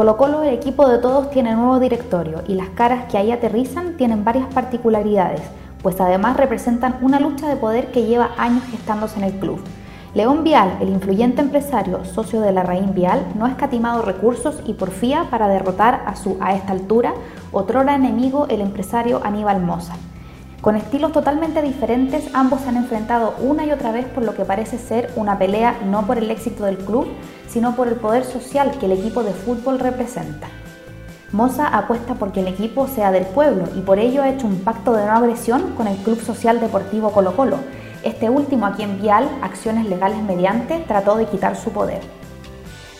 Colo Colo, el equipo de todos, tiene nuevo directorio y las caras que ahí aterrizan tienen varias particularidades, pues además representan una lucha de poder que lleva años gestándose en el club. León Vial, el influyente empresario, socio de la Raín Vial, no ha escatimado recursos y porfía para derrotar a su, a esta altura, otrora enemigo, el empresario Aníbal Moza. Con estilos totalmente diferentes, ambos se han enfrentado una y otra vez por lo que parece ser una pelea no por el éxito del club, sino por el poder social que el equipo de fútbol representa. Moza apuesta porque el equipo sea del pueblo y por ello ha hecho un pacto de no agresión con el Club Social Deportivo Colo Colo. Este último, a quien Vial, acciones legales mediante, trató de quitar su poder.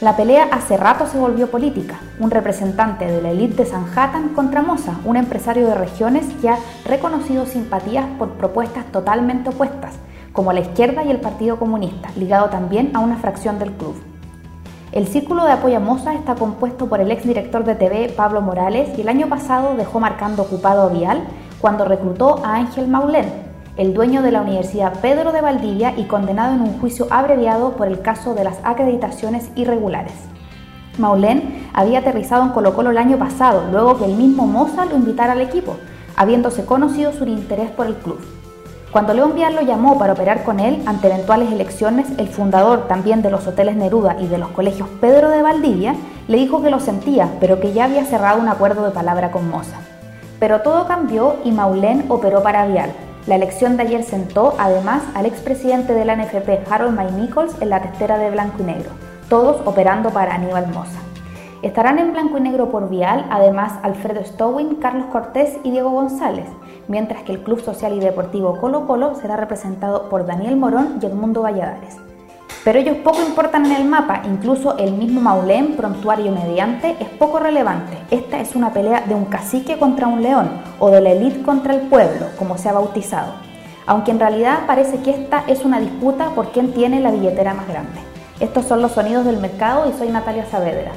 La pelea hace rato se volvió política. Un representante de la élite de Sanhattan contra Moza, un empresario de regiones que ha reconocido simpatías por propuestas totalmente opuestas, como la izquierda y el Partido Comunista, ligado también a una fracción del club. El círculo de apoyo a Moza está compuesto por el exdirector de TV Pablo Morales y el año pasado dejó marcando ocupado a Vial cuando reclutó a Ángel Maulén, el dueño de la Universidad Pedro de Valdivia y condenado en un juicio abreviado por el caso de las acreditaciones irregulares. Maulén había aterrizado en Colo Colo el año pasado, luego que el mismo Moza lo invitara al equipo, habiéndose conocido su interés por el club. Cuando León Vial lo llamó para operar con él ante eventuales elecciones, el fundador también de los hoteles Neruda y de los colegios Pedro de Valdivia le dijo que lo sentía, pero que ya había cerrado un acuerdo de palabra con Moza. Pero todo cambió y Maulén operó para Vial, la elección de ayer sentó además al expresidente de la NFP Harold May Nichols en la testera de blanco y negro, todos operando para Aníbal Moza. Estarán en blanco y negro por Vial, además Alfredo Stowin, Carlos Cortés y Diego González, mientras que el Club Social y Deportivo Colo Colo será representado por Daniel Morón y Edmundo Valladares. Pero ellos poco importan en el mapa, incluso el mismo Maulén, prontuario mediante, es poco relevante. Esta es una pelea de un cacique contra un león o de la élite contra el pueblo, como se ha bautizado. Aunque en realidad parece que esta es una disputa por quién tiene la billetera más grande. Estos son los sonidos del mercado y soy Natalia Saavedra.